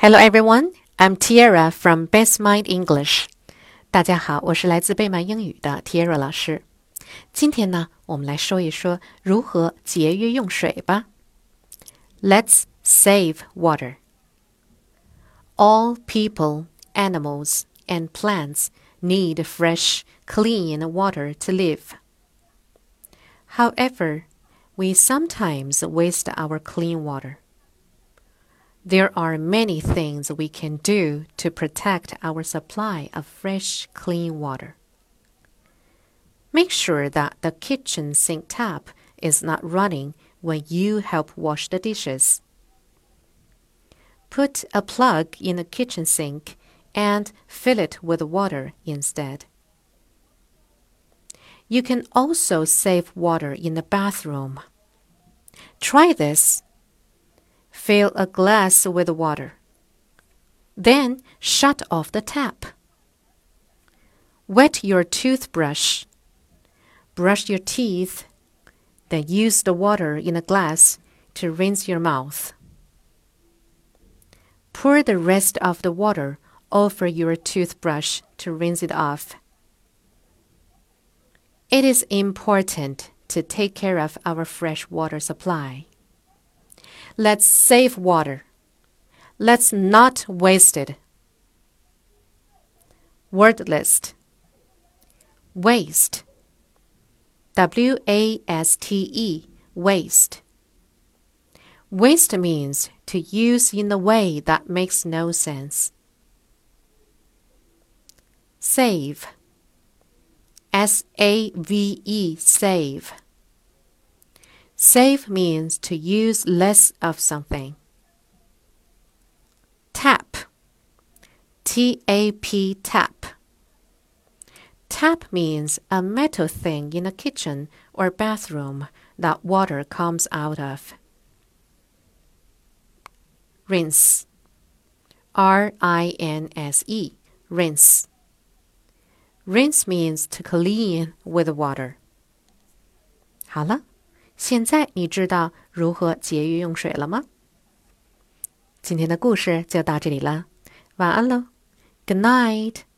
Hello everyone, I'm Tiara from Best Mind English. 大家好，我是来自贝曼英语的 Tiara 老师。今天呢，我们来说一说如何节约用水吧。Let's save water. All people, animals, and plants need fresh, clean water to live. However, we sometimes waste our clean water. There are many things we can do to protect our supply of fresh, clean water. Make sure that the kitchen sink tap is not running when you help wash the dishes. Put a plug in the kitchen sink and fill it with water instead. You can also save water in the bathroom. Try this Fill a glass with water. Then shut off the tap. Wet your toothbrush. Brush your teeth. Then use the water in a glass to rinse your mouth. Pour the rest of the water over your toothbrush to rinse it off. It is important to take care of our fresh water supply. Let's save water. Let's not waste it. Word list Waste. W A S T E. Waste. Waste means to use in a way that makes no sense. Save. S A V E. Save. Save means to use less of something. Tap. T A P tap. Tap means a metal thing in a kitchen or bathroom that water comes out of. Rinse. R I N S E. Rinse. Rinse means to clean with water. 好了。现在你知道如何节约用水了吗？今天的故事就到这里了，晚安喽，Good night。